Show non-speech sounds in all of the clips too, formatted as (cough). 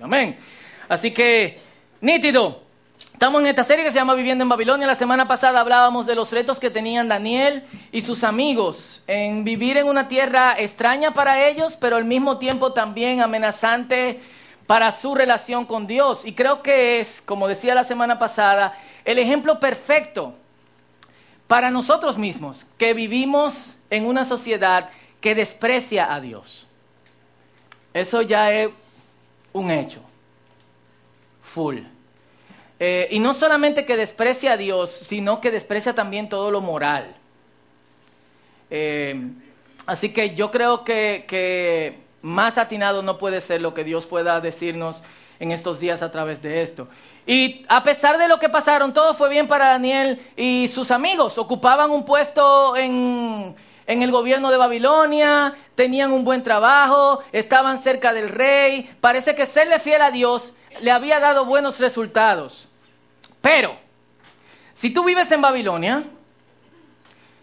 Amén. Así que, nítido. Estamos en esta serie que se llama Viviendo en Babilonia. La semana pasada hablábamos de los retos que tenían Daniel y sus amigos en vivir en una tierra extraña para ellos, pero al mismo tiempo también amenazante para su relación con Dios. Y creo que es, como decía la semana pasada, el ejemplo perfecto para nosotros mismos, que vivimos en una sociedad que desprecia a Dios. Eso ya es un hecho. Full. Eh, y no solamente que desprecia a Dios, sino que desprecia también todo lo moral. Eh, así que yo creo que, que más atinado no puede ser lo que Dios pueda decirnos en estos días a través de esto. Y a pesar de lo que pasaron, todo fue bien para Daniel y sus amigos. Ocupaban un puesto en, en el gobierno de Babilonia, tenían un buen trabajo, estaban cerca del rey. Parece que serle fiel a Dios le había dado buenos resultados. Pero, si tú vives en Babilonia,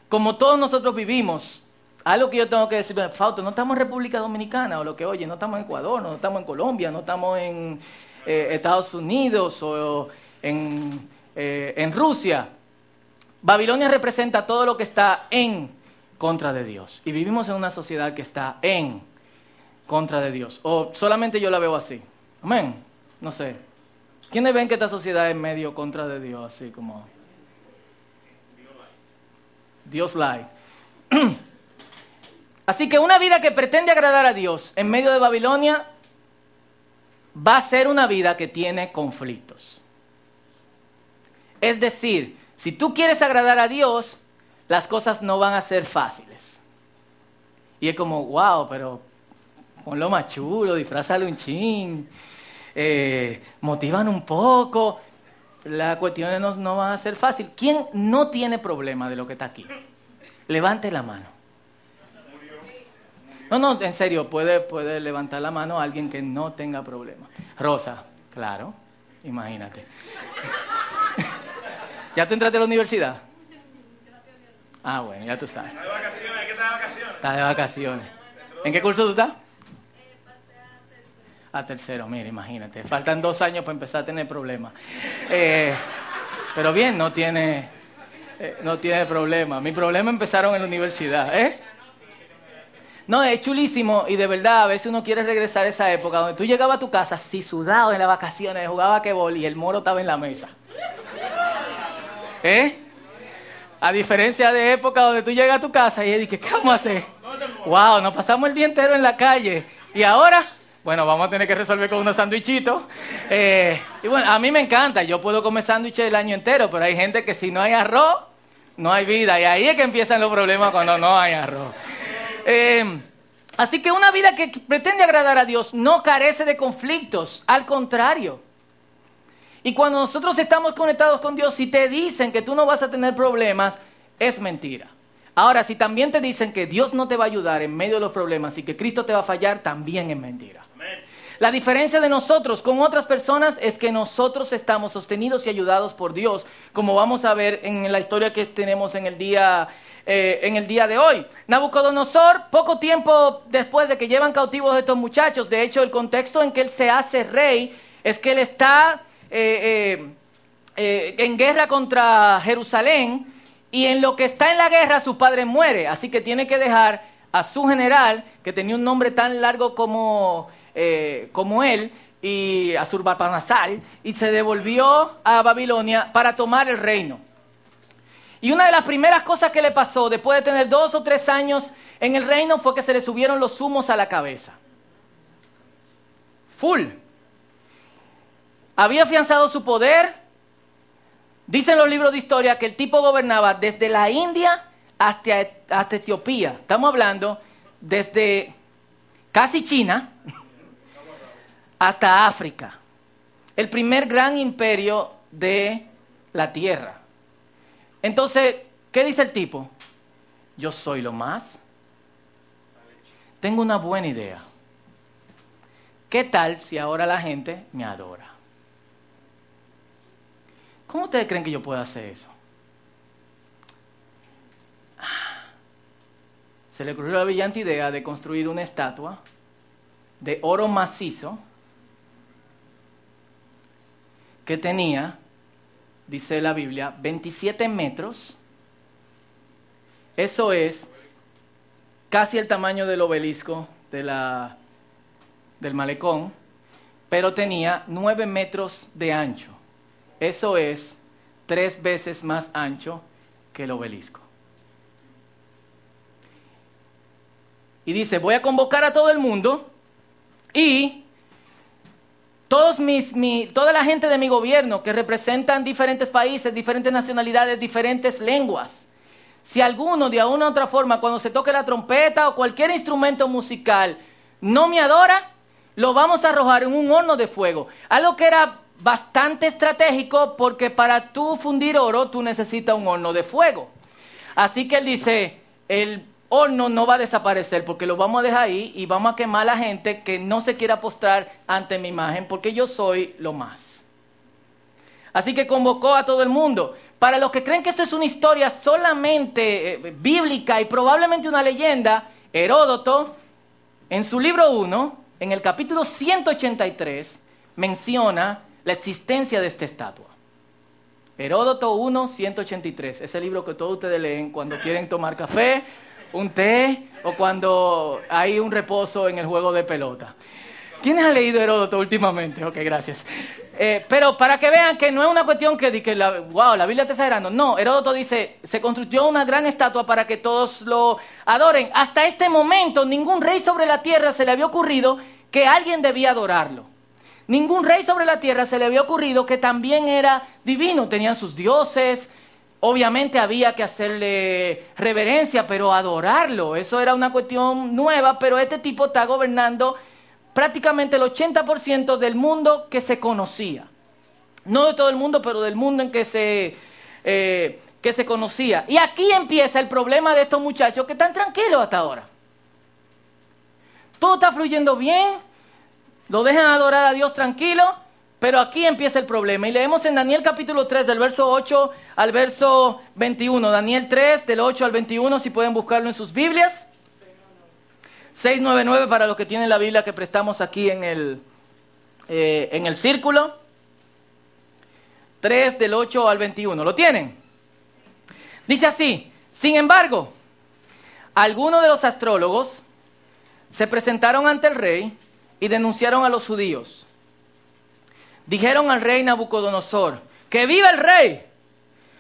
como todos nosotros vivimos, algo que yo tengo que decir, Fausto, no estamos en República Dominicana o lo que oye, no estamos en Ecuador, no estamos en Colombia, no estamos en eh, Estados Unidos o en, eh, en Rusia. Babilonia representa todo lo que está en contra de Dios. Y vivimos en una sociedad que está en contra de Dios. O solamente yo la veo así. Amén. No sé. ¿Quiénes ven que esta sociedad es medio contra de Dios? Así como... Dios like. (clears throat) Así que una vida que pretende agradar a Dios en medio de Babilonia va a ser una vida que tiene conflictos. Es decir, si tú quieres agradar a Dios, las cosas no van a ser fáciles. Y es como, wow, pero ponlo más chulo, disfrázalo un chin, eh, motivan un poco. Las cuestiones no, no van a ser fáciles. ¿Quién no tiene problema de lo que está aquí? Levante la mano. No, no, en serio, puede, puede levantar la mano alguien que no tenga problema. Rosa, claro, imagínate. (laughs) ¿Ya te entraste a la universidad? Ah, bueno, ya tú sabes. Está de vacaciones, ¿qué está de vacaciones? Está de vacaciones. ¿En qué curso tú estás? A tercero, mira, imagínate. Faltan dos años para empezar a tener problemas. Eh, pero bien, no tiene, eh, no tiene problema. Mi problema empezaron en la universidad, ¿eh? No, es chulísimo y de verdad a veces uno quiere regresar a esa época donde tú llegabas a tu casa así sudado en las vacaciones, jugaba quebol y el moro estaba en la mesa. ¿Eh? A diferencia de época donde tú llegas a tu casa y dices, ¿qué vamos a hacer? Wow, nos pasamos el día entero en la calle. Y ahora, bueno, vamos a tener que resolver con unos sandwichitos. Eh, y bueno, a mí me encanta, yo puedo comer sándwiches el año entero, pero hay gente que si no hay arroz, no hay vida. Y ahí es que empiezan los problemas cuando no hay arroz. Eh, así que una vida que pretende agradar a Dios no carece de conflictos, al contrario. Y cuando nosotros estamos conectados con Dios, si te dicen que tú no vas a tener problemas, es mentira. Ahora, si también te dicen que Dios no te va a ayudar en medio de los problemas y que Cristo te va a fallar, también es mentira. La diferencia de nosotros con otras personas es que nosotros estamos sostenidos y ayudados por Dios, como vamos a ver en la historia que tenemos en el día, eh, en el día de hoy. Nabucodonosor, poco tiempo después de que llevan cautivos a estos muchachos, de hecho el contexto en que él se hace rey es que él está eh, eh, en guerra contra Jerusalén y en lo que está en la guerra su padre muere, así que tiene que dejar a su general, que tenía un nombre tan largo como, eh, como él, y a Surbapanasal, y se devolvió a Babilonia para tomar el reino. Y una de las primeras cosas que le pasó después de tener dos o tres años en el reino fue que se le subieron los humos a la cabeza. Full había afianzado su poder. Dicen los libros de historia que el tipo gobernaba desde la India hasta, hasta Etiopía. Estamos hablando desde casi China hasta África. El primer gran imperio de la tierra. Entonces, ¿qué dice el tipo? Yo soy lo más. Tengo una buena idea. ¿Qué tal si ahora la gente me adora? ¿Cómo ustedes creen que yo pueda hacer eso? Se le ocurrió la brillante idea de construir una estatua de oro macizo que tenía, dice la Biblia, 27 metros. Eso es casi el tamaño del obelisco de la, del malecón, pero tenía 9 metros de ancho. Eso es tres veces más ancho que el obelisco. Y dice, voy a convocar a todo el mundo y todos mis, toda la gente de mi gobierno que representan diferentes países, diferentes nacionalidades, diferentes lenguas. Si alguno de alguna u otra forma, cuando se toque la trompeta o cualquier instrumento musical, no me adora, lo vamos a arrojar en un horno de fuego. Algo que era bastante estratégico porque para tú fundir oro tú necesitas un horno de fuego. Así que él dice, el horno no va a desaparecer porque lo vamos a dejar ahí y vamos a quemar a la gente que no se quiera postrar ante mi imagen porque yo soy lo más. Así que convocó a todo el mundo. Para los que creen que esto es una historia solamente eh, bíblica y probablemente una leyenda, Heródoto, en su libro 1, en el capítulo 183, menciona la existencia de esta estatua. Heródoto 1, 183, ese libro que todos ustedes leen cuando quieren tomar café un té o cuando hay un reposo en el juego de pelota. ¿Quiénes han leído Heródoto últimamente? Ok, gracias. Eh, pero para que vean que no es una cuestión que, que la, wow, la Biblia está exagerando. No, Heródoto dice, se construyó una gran estatua para que todos lo adoren. Hasta este momento ningún rey sobre la tierra se le había ocurrido que alguien debía adorarlo. Ningún rey sobre la tierra se le había ocurrido que también era divino. Tenían sus dioses, Obviamente había que hacerle reverencia, pero adorarlo, eso era una cuestión nueva, pero este tipo está gobernando prácticamente el 80% del mundo que se conocía. No de todo el mundo, pero del mundo en que se, eh, que se conocía. Y aquí empieza el problema de estos muchachos que están tranquilos hasta ahora. Todo está fluyendo bien, lo dejan adorar a Dios tranquilo, pero aquí empieza el problema. Y leemos en Daniel capítulo 3, del verso 8 al verso 21. Daniel 3, del 8 al 21, si pueden buscarlo en sus Biblias. 699 para los que tienen la Biblia que prestamos aquí en el, eh, en el círculo. 3 del 8 al 21. ¿Lo tienen? Dice así, sin embargo, algunos de los astrólogos se presentaron ante el rey y denunciaron a los judíos dijeron al rey Nabucodonosor, que viva el rey.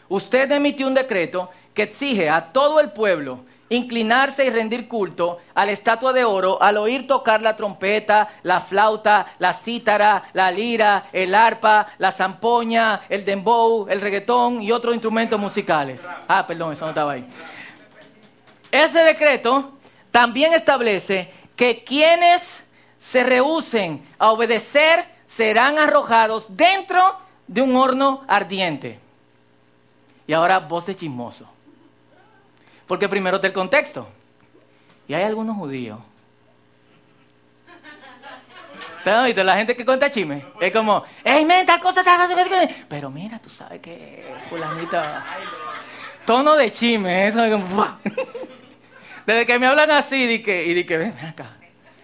Usted emitió un decreto que exige a todo el pueblo inclinarse y rendir culto a la estatua de oro al oír tocar la trompeta, la flauta, la cítara, la lira, el arpa, la zampoña, el dembow, el reggaetón y otros instrumentos musicales. Ah, perdón, eso no estaba ahí. Ese decreto también establece que quienes se rehúsen a obedecer serán arrojados dentro de un horno ardiente. Y ahora voz de chismoso. Porque primero está el contexto. Y hay algunos judíos. ¿Te La gente que cuenta chisme. Es como, ¡Ey, men, tal cosa! Pero mira, tú sabes que fulanita... Tono de chisme, eso es como... (laughs) Desde que me hablan así, di que, y que, ven acá.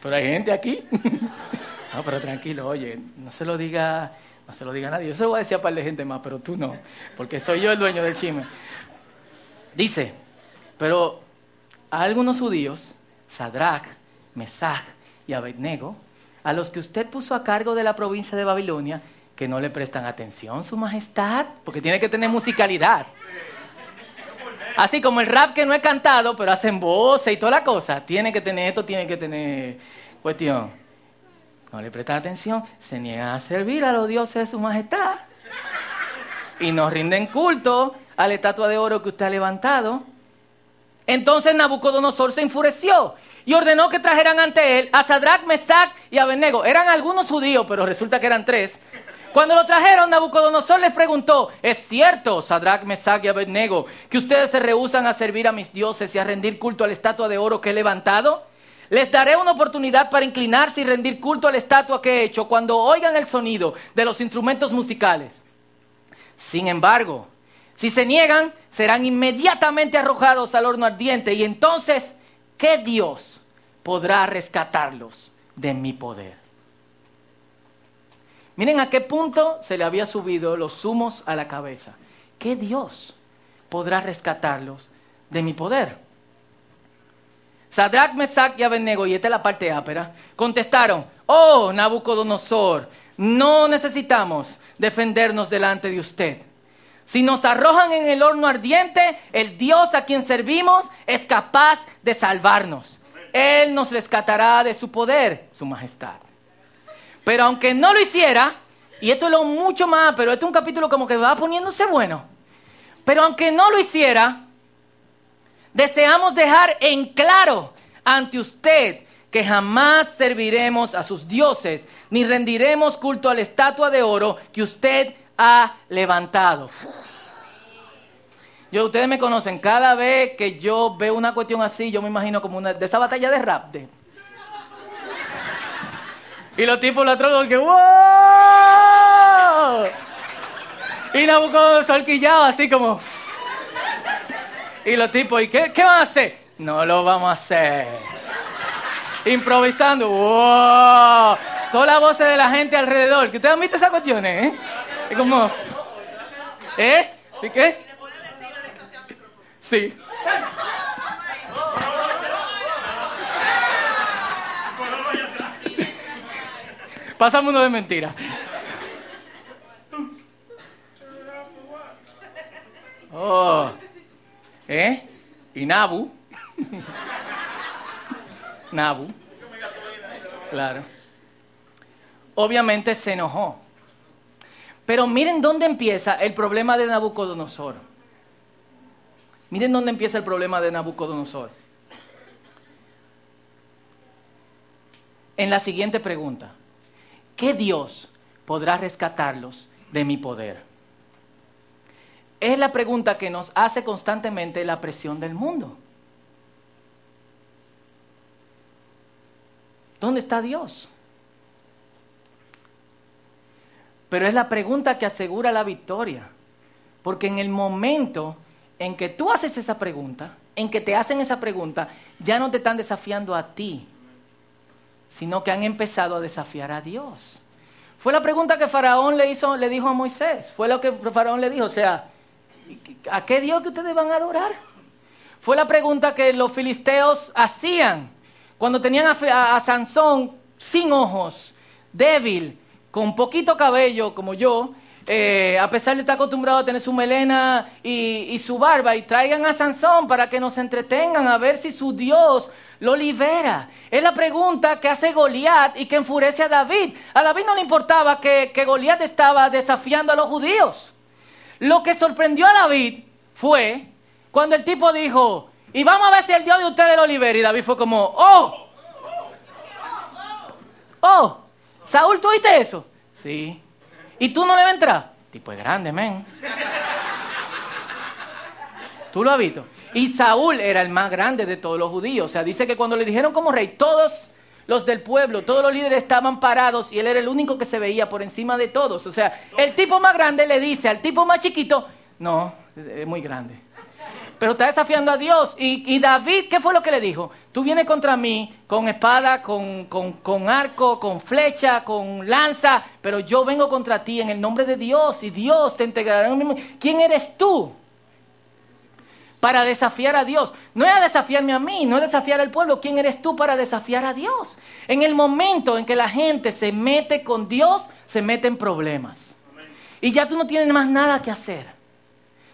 Pero hay gente aquí. (laughs) No, pero tranquilo, oye, no se lo diga, no se lo diga a nadie. Yo se lo voy a decir a un par de gente más, pero tú no, porque soy yo el dueño del chisme. Dice, pero a algunos judíos, Sadrach, Mesach y Abednego, a los que usted puso a cargo de la provincia de Babilonia, que no le prestan atención, su majestad, porque tiene que tener musicalidad. Así como el rap que no he cantado, pero hacen voces y toda la cosa, tiene que tener esto, tiene que tener cuestión no le prestan atención, se niegan a servir a los dioses de su majestad y nos rinden culto a la estatua de oro que usted ha levantado. Entonces Nabucodonosor se enfureció y ordenó que trajeran ante él a Sadrach, Mesach y Abednego. Eran algunos judíos, pero resulta que eran tres. Cuando lo trajeron, Nabucodonosor les preguntó, ¿es cierto, Sadrach, Mesach y Abednego, que ustedes se rehusan a servir a mis dioses y a rendir culto a la estatua de oro que he levantado? Les daré una oportunidad para inclinarse y rendir culto a la estatua que he hecho cuando oigan el sonido de los instrumentos musicales. Sin embargo, si se niegan, serán inmediatamente arrojados al horno ardiente y entonces, ¿qué Dios podrá rescatarlos de mi poder? Miren a qué punto se le había subido los humos a la cabeza. ¿Qué Dios podrá rescatarlos de mi poder? Sadrach, Mesach y Abednego, y esta es la parte ápera, contestaron, oh Nabucodonosor, no necesitamos defendernos delante de usted. Si nos arrojan en el horno ardiente, el Dios a quien servimos es capaz de salvarnos. Él nos rescatará de su poder, su majestad. Pero aunque no lo hiciera, y esto es lo mucho más, pero este es un capítulo como que va poniéndose bueno. Pero aunque no lo hiciera, deseamos dejar en claro ante usted que jamás serviremos a sus dioses, ni rendiremos culto a la estatua de oro que usted ha levantado. Yo, ustedes me conocen, cada vez que yo veo una cuestión así, yo me imagino como una de esa batalla de rap. De... Y los tipos la trocan que ¡wow! Y la buscó solquillado así como. Y los tipos, ¿y qué, qué van a hacer? No lo vamos a hacer. Improvisando, ¡wow! Todas las voces de la gente alrededor. ¿Que ustedes han visto esas cuestiones? ¿eh? Es como. ¿Eh? ¿Y qué? Sí. Pasamos uno de mentira. Oh. ¿Eh? Y Nabu. Nabu. Claro. Obviamente se enojó. Pero miren dónde empieza el problema de Nabucodonosor. Miren dónde empieza el problema de Nabucodonosor. En la siguiente pregunta. ¿Qué Dios podrá rescatarlos de mi poder? Es la pregunta que nos hace constantemente la presión del mundo. ¿Dónde está Dios? Pero es la pregunta que asegura la victoria. Porque en el momento en que tú haces esa pregunta, en que te hacen esa pregunta, ya no te están desafiando a ti, sino que han empezado a desafiar a Dios. Fue la pregunta que Faraón le, hizo, le dijo a Moisés. Fue lo que Faraón le dijo. O sea, ¿a qué Dios que ustedes van a adorar? Fue la pregunta que los filisteos hacían cuando tenían a, Sansón sin ojos, débil, con poquito cabello como yo, eh, a pesar de estar acostumbrado a tener su melena y, su barba, y traigan a Sansón para que nos entretengan a ver si su Dios lo libera. Es la pregunta que hace Goliat y que enfurece a David. A David no le importaba que, que Goliat estaba desafiando a los judíos. Lo que sorprendió a David fue cuando el tipo dijo, y vamos a ver si el Dios de ustedes lo libera. Y David fue como, oh, oh, Saúl, ¿tú oíste eso? Sí. ¿Y tú no le vas a entrar? Tipo es grande, men. ¿Tú lo has visto? Y Saúl era el más grande de todos los judíos. O sea, dice que cuando le dijeron como rey, todos los del pueblo, todos los líderes estaban parados y él era el único que se veía por encima de todos. O sea, el tipo más grande le dice al tipo más chiquito, no, es muy grande. Pero está desafiando a Dios. Y, David, ¿qué fue lo que le dijo? Tú vienes contra mí con espada, con, con arco, con flecha, con lanza, pero yo vengo contra ti en el nombre de Dios y Dios te integrará en. ¿Quién eres tú? Para desafiar a Dios. No es a desafiarme a mí, no es desafiar al pueblo. ¿Quién eres tú para desafiar a Dios? En el momento en que la gente se mete con Dios, se mete en problemas. Y ya tú no tienes más nada que hacer,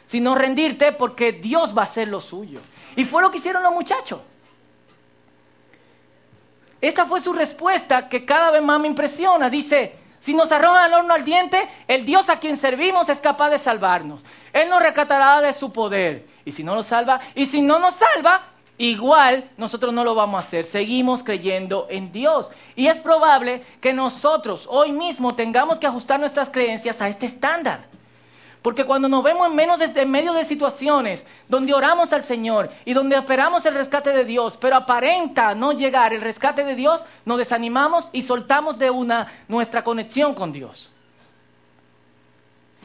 sino rendirte porque Dios va a hacer lo suyo. Y fue lo que hicieron los muchachos. Esa fue su respuesta que cada vez más me impresiona. Dice, si nos arrojan al horno al diente, el Dios a quien servimos es capaz de salvarnos. Él nos rescatará de su poder. Y si no lo salva, y si no nos salva, igual nosotros no lo vamos a hacer. Seguimos creyendo en Dios. Y es probable que nosotros hoy mismo tengamos que ajustar nuestras creencias a este estándar. Porque cuando nos vemos en, menos en medio de situaciones donde oramos al Señor y donde esperamos el rescate de Dios, pero aparenta no llegar el rescate de Dios, nos desanimamos y soltamos de una nuestra conexión con Dios.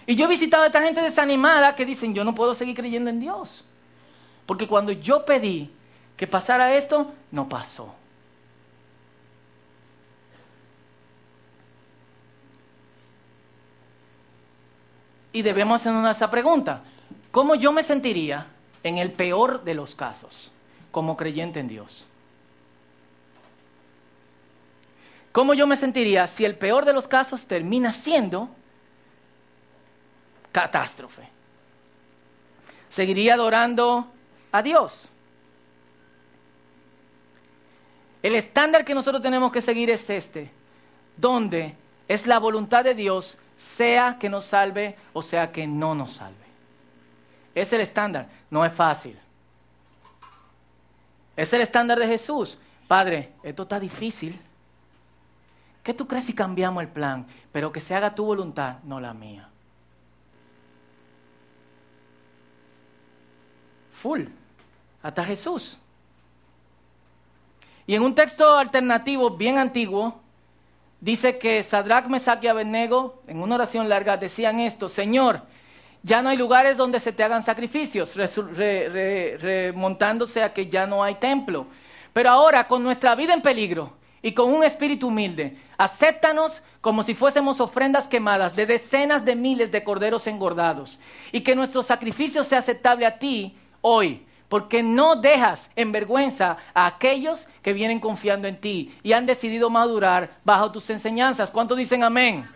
Y yo he visitado a esta gente desanimada que dicen, yo no puedo seguir creyendo en Dios. Porque cuando yo pedí que pasara esto, no pasó.。y debemos hacernos esa pregunta. ¿Cómo yo me sentiría en el peor de los casos como creyente en Dios? ¿Cómo yo me sentiría si el peor de los casos termina siendo catástrofe? ¿Seguiría adorando a Dios? El estándar que nosotros tenemos que seguir es este, donde es la voluntad de Dios, sea que nos salve o sea que no nos salve. Es el estándar, no es fácil. Es el estándar de Jesús. Padre, esto está difícil. ¿Qué tú crees si cambiamos el plan? Pero que se haga tu voluntad, no la mía. Full. Hasta Jesús. Y en un texto alternativo bien antiguo, dice que Sadrach, Mesach y Abednego, en una oración larga, decían esto, Señor, ya no hay lugares donde se te hagan sacrificios, remontándose a que ya no hay templo. Pero ahora, con nuestra vida en peligro, y con un espíritu humilde. Acéptanos como si fuésemos ofrendas quemadas de decenas de miles de corderos engordados. Y que nuestro sacrificio sea aceptable a ti hoy, porque no dejas en vergüenza a aquellos que vienen confiando en ti y han decidido madurar bajo tus enseñanzas. ¿Cuántos dicen amén?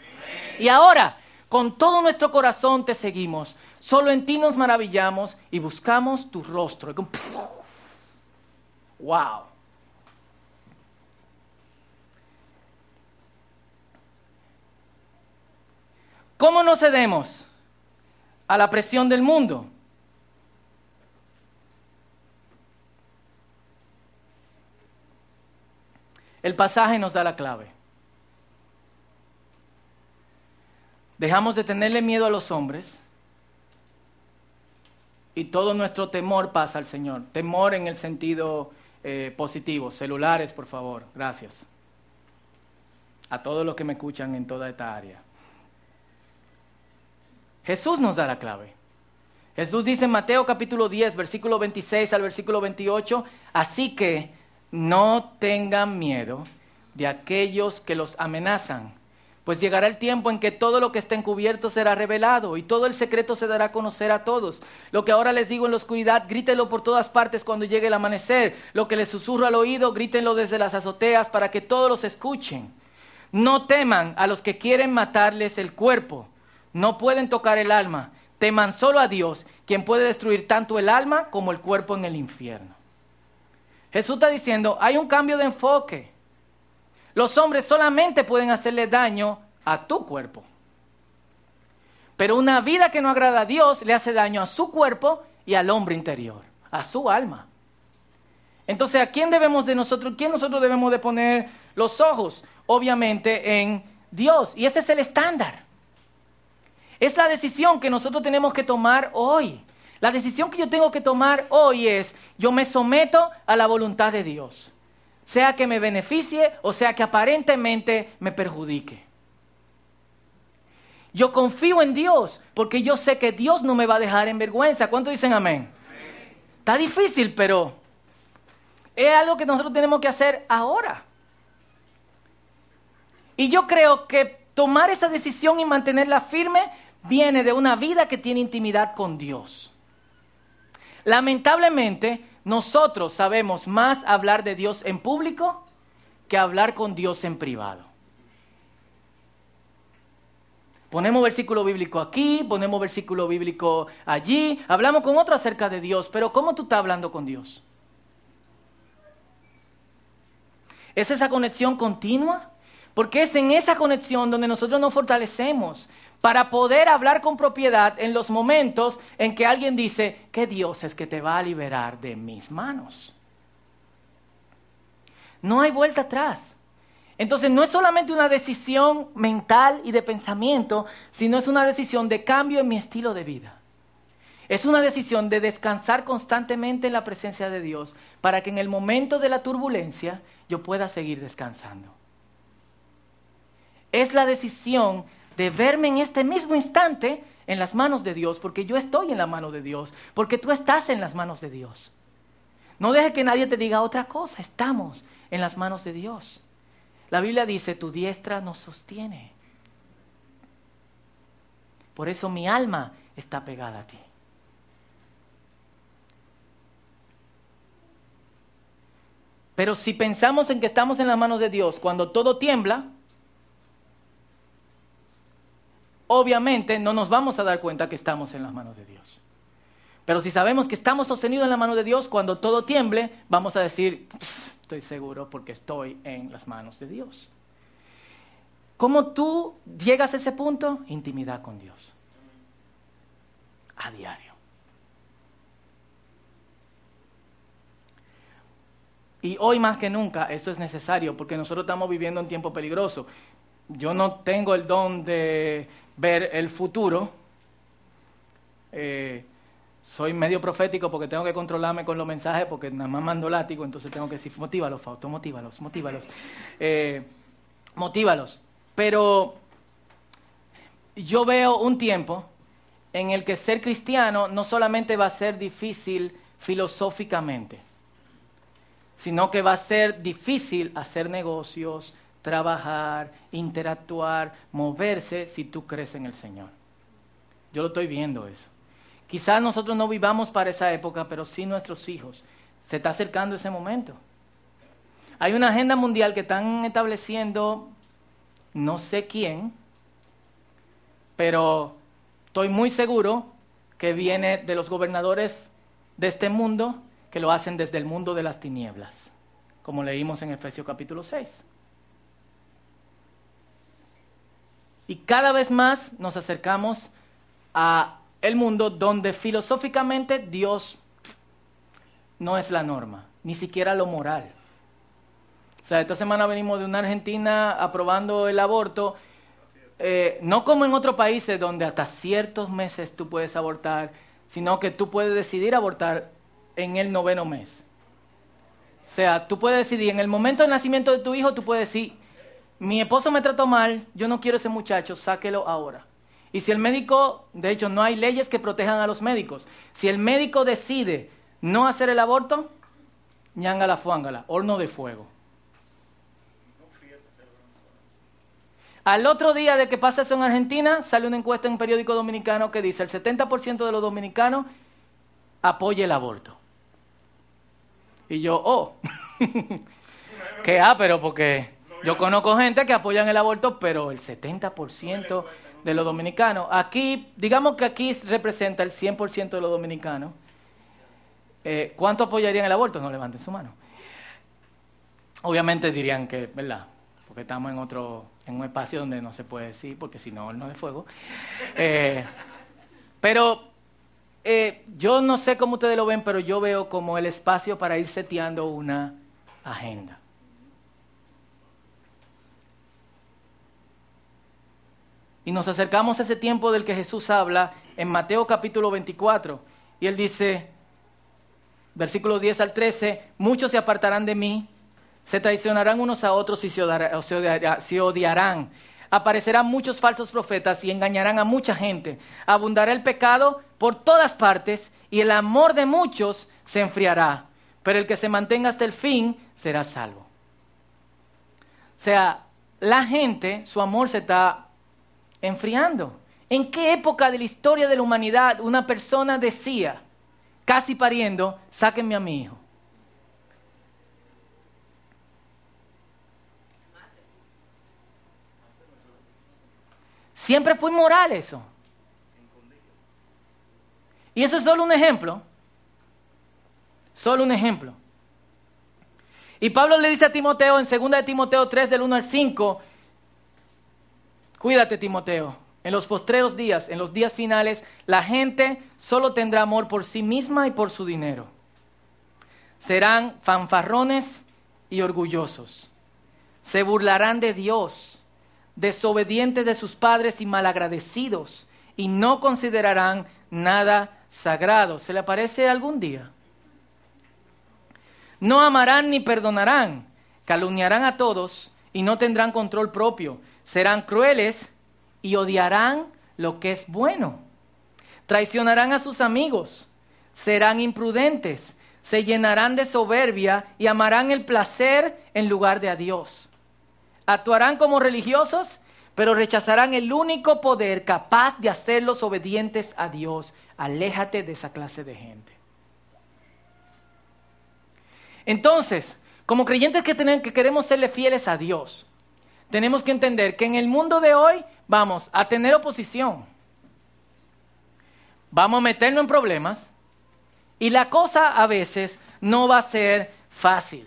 Y ahora, con todo nuestro corazón te seguimos. Solo en ti nos maravillamos y buscamos tu rostro. ¡Wow! ¿Cómo no cedemos a la presión del mundo? El pasaje nos da la clave. Dejamos de tenerle miedo a los hombres y todo nuestro temor pasa al Señor. Temor en el sentido eh, positivo. Celulares, por favor. Gracias. A todos los que me escuchan en toda esta área. Jesús nos da la clave. Jesús dice en Mateo capítulo 10, versículo 26 al versículo 28, así que no tengan miedo de aquellos que los amenazan, pues llegará el tiempo en que todo lo que está encubierto será revelado y todo el secreto se dará a conocer a todos. Lo que ahora les digo en la oscuridad, grítenlo por todas partes cuando llegue el amanecer. Lo que les susurro al oído, grítenlo desde las azoteas para que todos los escuchen. No teman a los que quieren matarles el cuerpo no pueden tocar el alma. Teman solo a Dios, quien puede destruir tanto el alma como el cuerpo en el infierno. Jesús está diciendo, hay un cambio de enfoque. Los hombres solamente pueden hacerle daño a tu cuerpo. Pero una vida que no agrada a Dios le hace daño a su cuerpo y al hombre interior, a su alma. Entonces, ¿a quién debemos de nosotros, quién nosotros debemos de poner los ojos? Obviamente en Dios. Y ese es el estándar. Es la decisión que nosotros tenemos que tomar hoy. La decisión que yo tengo que tomar hoy es, yo me someto a la voluntad de Dios, sea que me beneficie o sea que aparentemente me perjudique. Yo confío en Dios porque yo sé que Dios no me va a dejar en vergüenza. ¿Cuántos dicen amén? Está difícil, pero es algo que nosotros tenemos que hacer ahora. Y yo creo que tomar esa decisión y mantenerla firme viene de una vida que tiene intimidad con Dios. Lamentablemente, nosotros sabemos más hablar de Dios en público que hablar con Dios en privado. Ponemos versículo bíblico aquí, ponemos versículo bíblico allí, hablamos con otro acerca de Dios, pero ¿cómo tú estás hablando con Dios? ¿Es esa conexión continua? Porque es en esa conexión donde nosotros nos fortalecemos, para poder hablar con propiedad en los momentos en que alguien dice que Dios es que te va a liberar de mis manos. No hay vuelta atrás. Entonces no es solamente una decisión mental y de pensamiento, sino es una decisión de cambio en mi estilo de vida. Es una decisión de descansar constantemente en la presencia de Dios para que en el momento de la turbulencia yo pueda seguir descansando. Es la decisión de verme en este mismo instante en las manos de Dios, porque yo estoy en la mano de Dios, porque tú estás en las manos de Dios. No deje que nadie te diga otra cosa, estamos en las manos de Dios. La Biblia dice, tu diestra nos sostiene. Por eso mi alma está pegada a ti. Pero si pensamos en que estamos en las manos de Dios cuando todo tiembla, obviamente no nos vamos a dar cuenta que estamos en las manos de Dios. Pero si sabemos que estamos sostenidos en la mano de Dios, cuando todo tiemble, vamos a decir, estoy seguro porque estoy en las manos de Dios. ¿Cómo tú llegas a ese punto? Intimidad con Dios. A diario. Y hoy más que nunca esto es necesario porque nosotros estamos viviendo un tiempo peligroso. Yo no tengo el don de ver el futuro. Eh, soy medio profético porque tengo que controlarme con los mensajes porque nada más mando látigo, entonces tengo que decir, motívalos, Fausto, motívalos, motívalos. Eh, motívalos. Pero yo veo un tiempo en el que ser cristiano no solamente va a ser difícil filosóficamente, sino que va a ser difícil hacer negocios, trabajar, interactuar, moverse si tú crees en el Señor. Yo lo estoy viendo eso. Quizás nosotros no vivamos para esa época, pero sí nuestros hijos. Se está acercando ese momento. Hay una agenda mundial que están estableciendo, no sé quién, pero estoy muy seguro que viene de los gobernadores de este mundo que lo hacen desde el mundo de las tinieblas, como leímos en Efesios capítulo 6. Y cada vez más nos acercamos a el mundo donde filosóficamente Dios no es la norma, ni siquiera lo moral. O sea, esta semana venimos de una Argentina aprobando el aborto, eh, no como en otros países donde hasta ciertos meses tú puedes abortar, sino que tú puedes decidir abortar en el noveno mes. O sea, tú puedes decidir, en el momento del nacimiento de tu hijo, tú puedes decir, mi esposo me trató mal, yo no quiero ese muchacho, sáquelo ahora. Y si el médico, de hecho no hay leyes que protejan a los médicos, si el médico decide no hacer el aborto, ñangala fuángala, horno de fuego. Al otro día de que pasa eso en Argentina, sale una encuesta en un periódico dominicano que dice el 70% de los dominicanos apoya el aborto. Y yo, oh, (laughs) que ah, pero porque yo conozco gente que apoyan el aborto, pero el 70% de los dominicanos. Aquí, digamos que aquí representa el 100% de los dominicanos. Eh, ¿Cuánto apoyarían el aborto? No levanten su mano. Obviamente dirían que, ¿verdad? Porque estamos en otro, en un espacio donde no se puede decir, porque si no, no es fuego. Eh, pero eh, yo no sé cómo ustedes lo ven, pero yo veo como el espacio para ir seteando una agenda. Y nos acercamos a ese tiempo del que Jesús habla en Mateo capítulo 24. Y él dice, versículos 10 al 13, muchos se apartarán de mí, se traicionarán unos a otros y se, odiarán. Aparecerán muchos falsos profetas y engañarán a mucha gente. Abundará el pecado por todas partes y el amor de muchos se enfriará. Pero el que se mantenga hasta el fin será salvo. O sea, la gente, su amor se está enfriando. ¿En qué época de la historia de la humanidad una persona decía, casi pariendo, sáquenme a mi hijo? Siempre fue moral eso. Y eso es solo un ejemplo. Solo un ejemplo. Y Pablo le dice a Timoteo en 2 de Timoteo 3 del 1 al 5, Cuídate, Timoteo. En los postreros días, en los días finales, la gente solo tendrá amor por sí misma y por su dinero. Serán fanfarrones y orgullosos. Se burlarán de Dios, desobedientes de sus padres y malagradecidos, y no considerarán nada sagrado. ¿Se le aparece algún día? No amarán ni perdonarán, calumniarán a todos y no tendrán control propio serán crueles y odiarán lo que es bueno. Traicionarán a sus amigos, serán imprudentes, se llenarán de soberbia y amarán el placer en lugar de a Dios. Actuarán como religiosos, pero rechazarán el único poder capaz de hacerlos obedientes a Dios. Aléjate de esa clase de gente. Entonces, como creyentes que, tenemos, que queremos serle fieles a Dios, tenemos que entender que en el mundo de hoy vamos a tener oposición. Vamos a meternos en problemas y la cosa a veces no va a ser fácil.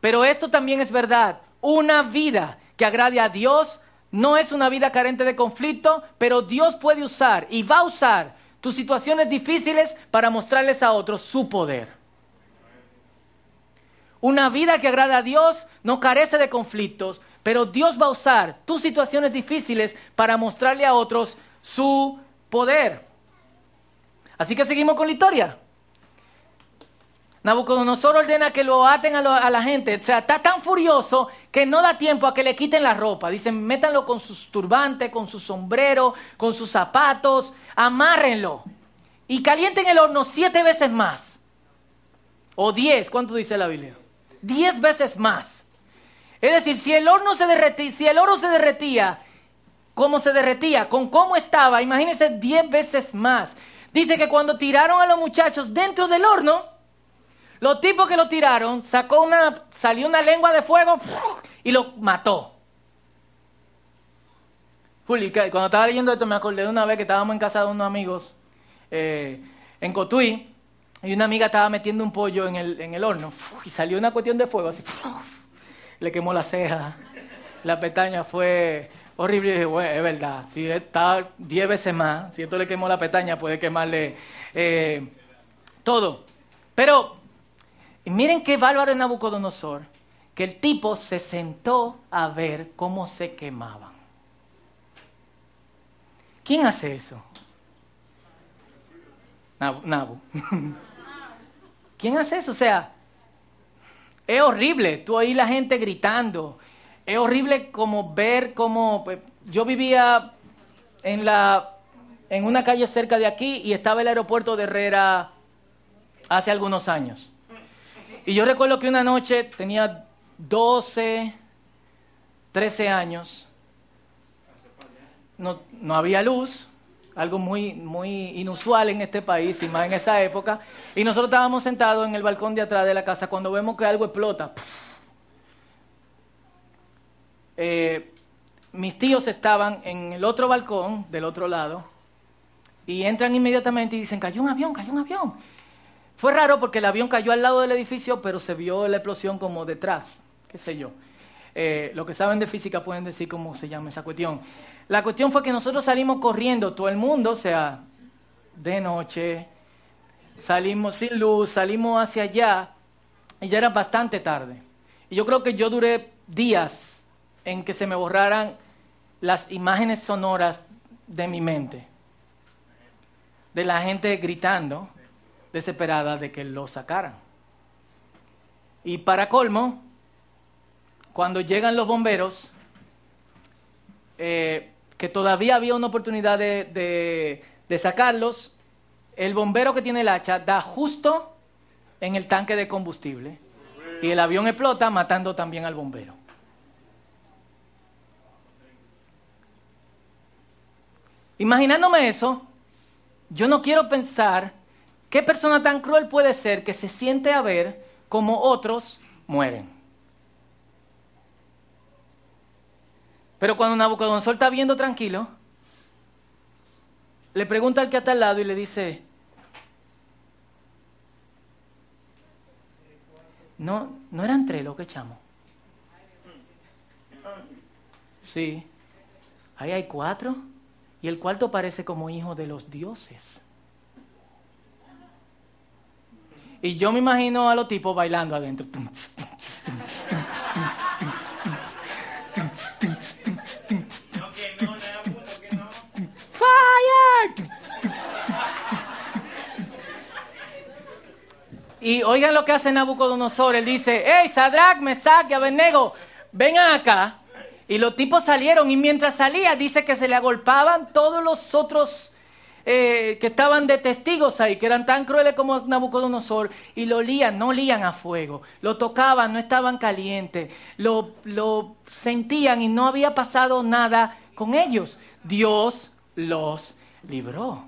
Pero esto también es verdad. Una vida que agrade a Dios no es una vida carente de conflicto, pero Dios puede usar y va a usar tus situaciones difíciles para mostrarles a otros su poder. Una vida que agrada a Dios no carece de conflictos, pero Dios va a usar tus situaciones difíciles para mostrarle a otros su poder. Así que seguimos con la historia. Nabucodonosor ordena que lo aten a, la gente. O sea, está tan furioso que no da tiempo a que le quiten la ropa. Dicen, métanlo con sus turbantes, con su sombrero, con sus zapatos, amárrenlo. Y calienten el horno siete veces más. O diez, ¿cuánto dice la Biblia? Diez veces más. Es decir, si el horno se derretía, si el oro se derretía, ¿cómo se derretía? Con cómo estaba, imagínense diez veces más. Dice que cuando tiraron a los muchachos dentro del horno, los tipos que lo tiraron, sacó una, salió una lengua de fuego y lo mató. Juli, cuando estaba leyendo esto me acordé de una vez que estábamos en casa de unos amigos eh, en Cotuí y una amiga estaba metiendo un pollo en el, en el horno y salió una cuestión de fuego así, le quemó la ceja, la pestaña fue horrible y dije, bueno, es verdad, si está diez veces más, si esto le quemó la pestaña puede quemarle eh, todo. Pero miren qué bárbaro de Nabucodonosor, que el tipo se sentó a ver cómo se quemaban. ¿Quién hace eso? Nabu. (laughs) ¿Quién hace eso? O sea, es horrible. Tú oí la gente gritando. Es horrible como ver cómo... Pues, yo vivía en, la, en una calle cerca de aquí y estaba el aeropuerto de Herrera hace algunos años. Y yo recuerdo que una noche tenía 12, 13 años, no, no había luz, algo muy, muy inusual en este país y más en esa época, y nosotros estábamos sentados en el balcón de atrás de la casa cuando vemos que algo explota. Eh, mis tíos estaban en el otro balcón del otro lado y entran inmediatamente y dicen, cayó un avión, cayó un avión. Fue raro porque el avión cayó al lado del edificio, pero se vio la explosión como detrás, qué sé yo. Eh, lo que saben de física pueden decir cómo se llama esa cuestión. La cuestión fue que nosotros salimos corriendo, todo el mundo, o sea, de noche, salimos sin luz, salimos hacia allá, y ya era bastante tarde. Y yo creo que yo duré días en que se me borraran las imágenes sonoras de mi mente, de la gente gritando, desesperada de que lo sacaran. Y para colmo, cuando llegan los bomberos, eh, que todavía había una oportunidad de, de sacarlos, el bombero que tiene el hacha da justo en el tanque de combustible y el avión explota matando también al bombero. Imaginándome eso, yo no quiero pensar ¿Qué persona tan cruel puede ser que se siente a ver como otros mueren? Pero cuando Nabucodonosor está viendo tranquilo, le pregunta al que está al lado y le dice, no, no eran tres los que echamos. Sí, ahí hay cuatro y el cuarto parece como hijo de los dioses. Y yo me imagino a los tipos bailando adentro. Y oigan lo que hace Nabucodonosor. Él dice, hey, Sadrach, Mesach y Abednego, vengan acá. Y los tipos salieron y mientras salía dice que se le agolpaban todos los otros eh, que estaban de testigos ahí, que eran tan crueles como Nabucodonosor, y lo olían, no olían a fuego, lo tocaban, no estaban calientes, lo, lo sentían y no había pasado nada con ellos. Dios los libró.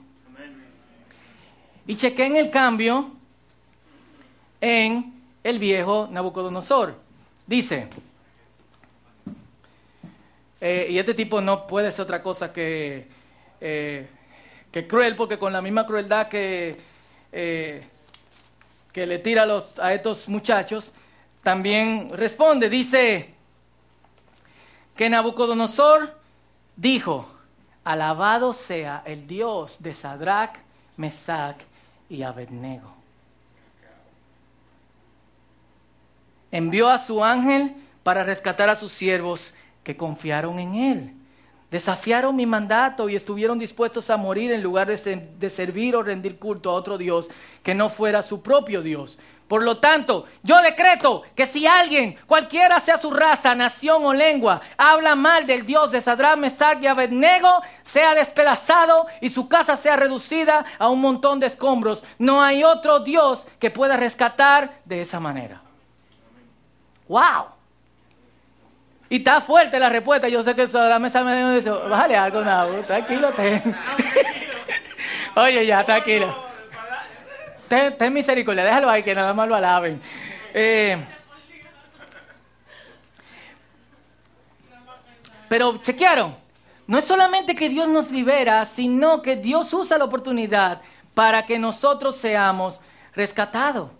Y chequen el cambio en el viejo Nabucodonosor. Dice, eh, y este tipo no puede ser otra cosa que eh, que cruel, porque con la misma crueldad que, eh, que le tira los, a estos muchachos, también responde, dice que Nabucodonosor dijo, alabado sea el Dios de Sadrach, Mesach y Abednego. Envió a su ángel para rescatar a sus siervos que confiaron en él. Desafiaron mi mandato y estuvieron dispuestos a morir en lugar de, servir o rendir culto a otro Dios que no fuera su propio Dios. Por lo tanto, yo decreto que si alguien, cualquiera sea su raza, nación o lengua, habla mal del Dios de Sadrach, Mesach y Abednego, sea despedazado y su casa sea reducida a un montón de escombros. No hay otro Dios que pueda rescatar de esa manera. ¡Wow! Y está fuerte la respuesta. Yo sé que la mesa me dice, bájale algo, no, tranquilo. (laughs) Oye, ya, tranquilo. Ten, misericordia, déjalo ahí, que nada más lo alaben. Eh, pero chequearon, no es solamente que Dios nos libera, sino que Dios usa la oportunidad para que nosotros seamos rescatados.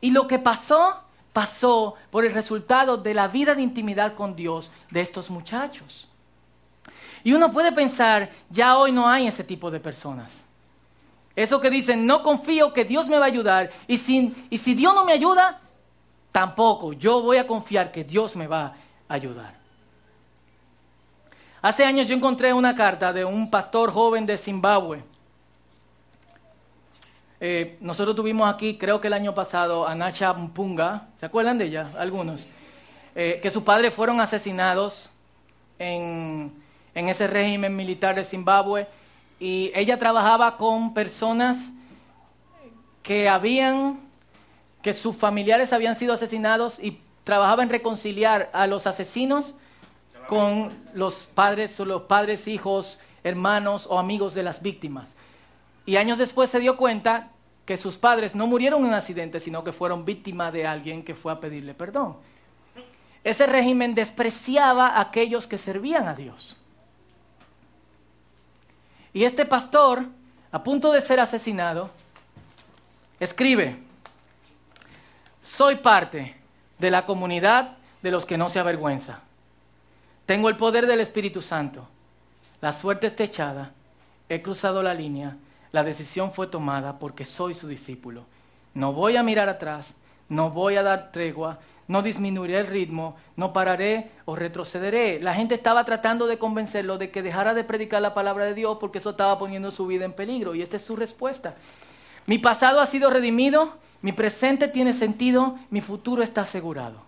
Y lo que pasó pasó por el resultado de la vida de intimidad con Dios de estos muchachos. Y uno puede pensar, ya hoy no hay ese tipo de personas. Eso que dicen, no confío que Dios me va a ayudar y si, y si Dios no me ayuda, tampoco. Yo voy a confiar que Dios me va a ayudar. Hace años yo encontré una carta de un pastor joven de Zimbabue eh, nosotros tuvimos aquí, creo que el año pasado, a Nacha Mpunga, ¿se acuerdan de ella? Algunos. Eh, que sus padres fueron asesinados en, en ese régimen militar de Zimbabue y ella trabajaba con personas que habían, que sus familiares habían sido asesinados y trabajaba en reconciliar a los asesinos con los padres, los padres, hijos, hermanos o amigos de las víctimas. Y años después se dio cuenta que sus padres no murieron en un accidente, sino que fueron víctimas de alguien que fue a pedirle perdón. Ese régimen despreciaba a aquellos que servían a Dios. Y este pastor, a punto de ser asesinado, escribe, soy parte de la comunidad de los que no se avergüenza. Tengo el poder del Espíritu Santo. La suerte está echada. He cruzado la línea la decisión fue tomada porque soy su discípulo. No voy a mirar atrás, no voy a dar tregua, no disminuiré el ritmo, no pararé o retrocederé. La gente estaba tratando de convencerlo de que dejara de predicar la palabra de Dios porque eso estaba poniendo su vida en peligro. Y esta es su respuesta. Mi pasado ha sido redimido, mi presente tiene sentido, mi futuro está asegurado.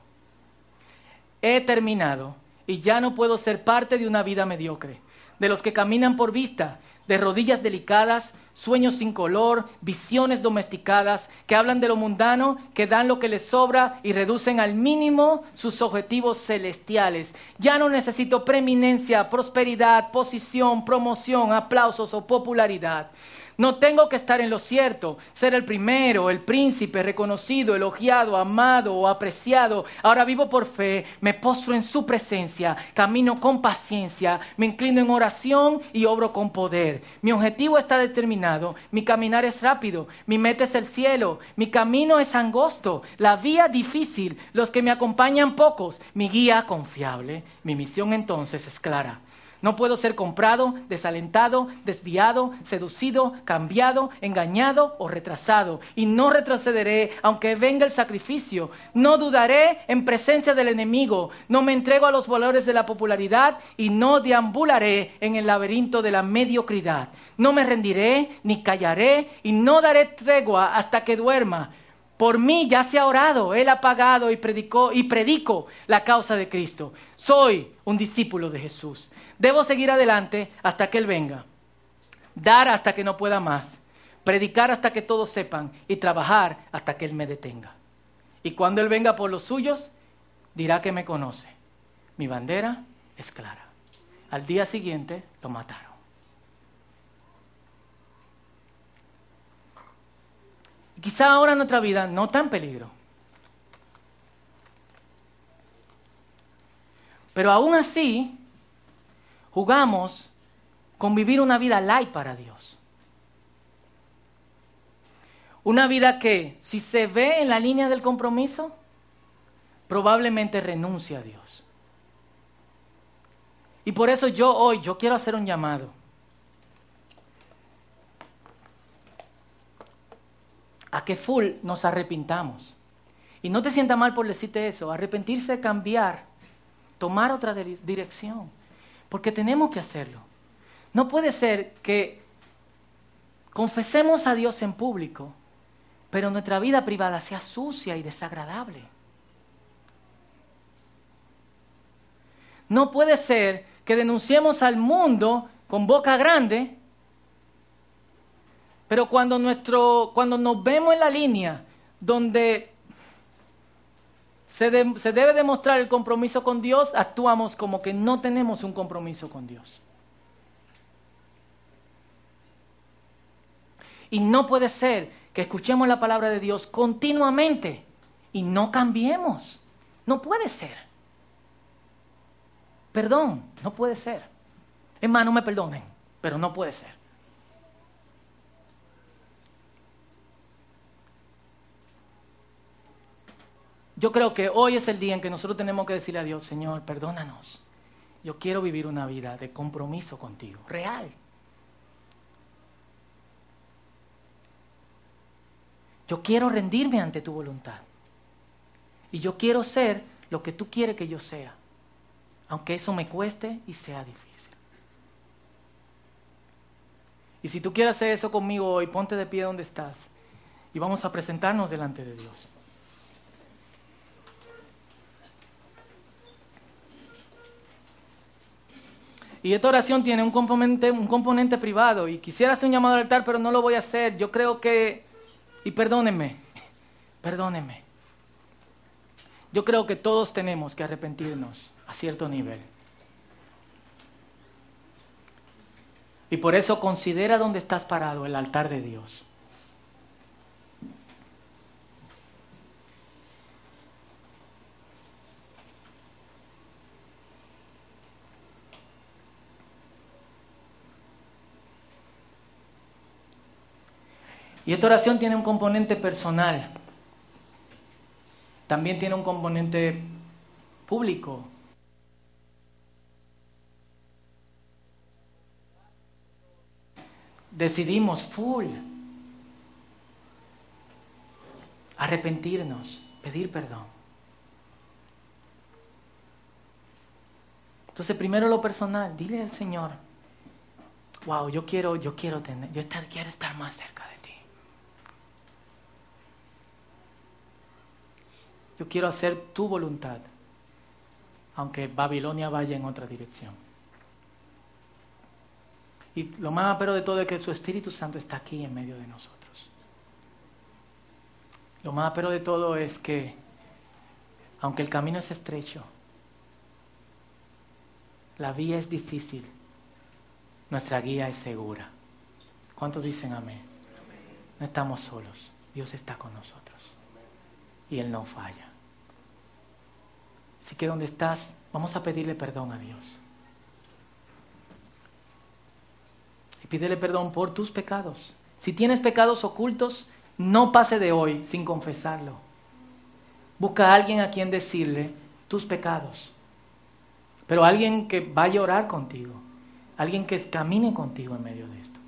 He terminado y ya no puedo ser parte de una vida mediocre, de los que caminan por vista, de rodillas delicadas, sueños sin color, visiones domesticadas, que hablan de lo mundano, que dan lo que les sobra y reducen al mínimo sus objetivos celestiales. Ya no necesito preeminencia, prosperidad, posición, promoción, aplausos o popularidad. No tengo que estar en lo cierto, ser el primero, el príncipe, reconocido, elogiado, amado o apreciado. Ahora vivo por fe, me postro en su presencia, camino con paciencia, me inclino en oración y obro con poder. Mi objetivo está determinado, mi caminar es rápido, mi meta es el cielo, mi camino es angosto, la vía difícil, los que me acompañan pocos, mi guía confiable. Mi misión entonces es clara no puedo ser comprado, desalentado, desviado, seducido, cambiado, engañado o retrasado. Y no retrocederé aunque venga el sacrificio. No dudaré en presencia del enemigo. No me entrego a los valores de la popularidad y no deambularé en el laberinto de la mediocridad. No me rendiré ni callaré y no daré tregua hasta que duerma. Por mí ya se ha orado, él ha pagado y predicó y predico la causa de Cristo. Soy un discípulo de Jesús. Debo seguir adelante hasta que Él venga. dar hasta que no pueda más, predicar hasta que todos sepan y trabajar hasta que Él me detenga. Y cuando Él venga por los suyos, dirá que me conoce. Mi bandera es clara. Al día siguiente lo mataron. Quizá ahora nuestra vida no está en peligro. Pero aún así, jugamos con vivir una vida light para Dios. Una vida que, si se ve en la línea del compromiso, probablemente renuncia a Dios. Y por eso yo hoy, yo quiero hacer un llamado. A que full nos arrepintamos. Y no te sientas mal por decirte eso. Arrepentirse, cambiar, tomar otra dirección. Porque tenemos que hacerlo. No puede ser que confesemos a Dios en público, pero nuestra vida privada sea sucia y desagradable. No puede ser que denunciemos al mundo con boca grande, pero cuando, nuestro, cuando nos vemos en la línea donde se, debe demostrar el compromiso con Dios, actuamos como que no tenemos un compromiso con Dios. Y no puede ser que escuchemos la palabra de Dios continuamente y no cambiemos. No puede ser. Perdón, no puede ser. Es más, no me perdonen, pero no puede ser. Yo creo que hoy es el día en que nosotros tenemos que decirle a Dios, Señor, perdónanos. Yo quiero vivir una vida de compromiso contigo, real. Yo quiero rendirme ante tu voluntad. Y yo quiero ser lo que tú quieres que yo sea, aunque eso me cueste y sea difícil. Y si tú quieres hacer eso conmigo hoy, ponte de pie donde estás y vamos a presentarnos delante de Dios. Y esta oración tiene un componente, un componente privado y quisiera hacer un llamado al altar, pero no lo voy a hacer. Yo creo que y perdónenme, perdónenme. Yo creo que todos tenemos que arrepentirnos a cierto nivel. Y por eso considera dónde estás parado, el altar de Dios. Y esta oración tiene un componente personal. También tiene un componente público. Decidimos full arrepentirnos, pedir perdón. Entonces, primero lo personal, dile al Señor, wow, yo quiero, yo quiero tener, yo estar, quiero estar más cerca de Yo quiero hacer tu voluntad, aunque Babilonia vaya en otra dirección. Y lo más pero de todo es que su Espíritu Santo está aquí en medio de nosotros. Lo más pero de todo es que, aunque el camino es estrecho, la vía es difícil, nuestra guía es segura. ¿Cuántos dicen amén? No estamos solos, Dios está con nosotros y Él no falla. Así que donde estás, vamos a pedirle perdón a Dios. Y pídele perdón por tus pecados. Si tienes pecados ocultos, no pase de hoy sin confesarlo. Busca a alguien a quien decirle tus pecados. Pero alguien que vaya a orar contigo. Alguien que camine contigo en medio de esto.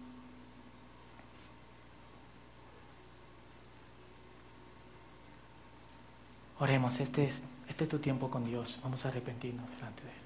Oremos, este es este es tu tiempo con Dios. Vamos a arrepentirnos delante de Él.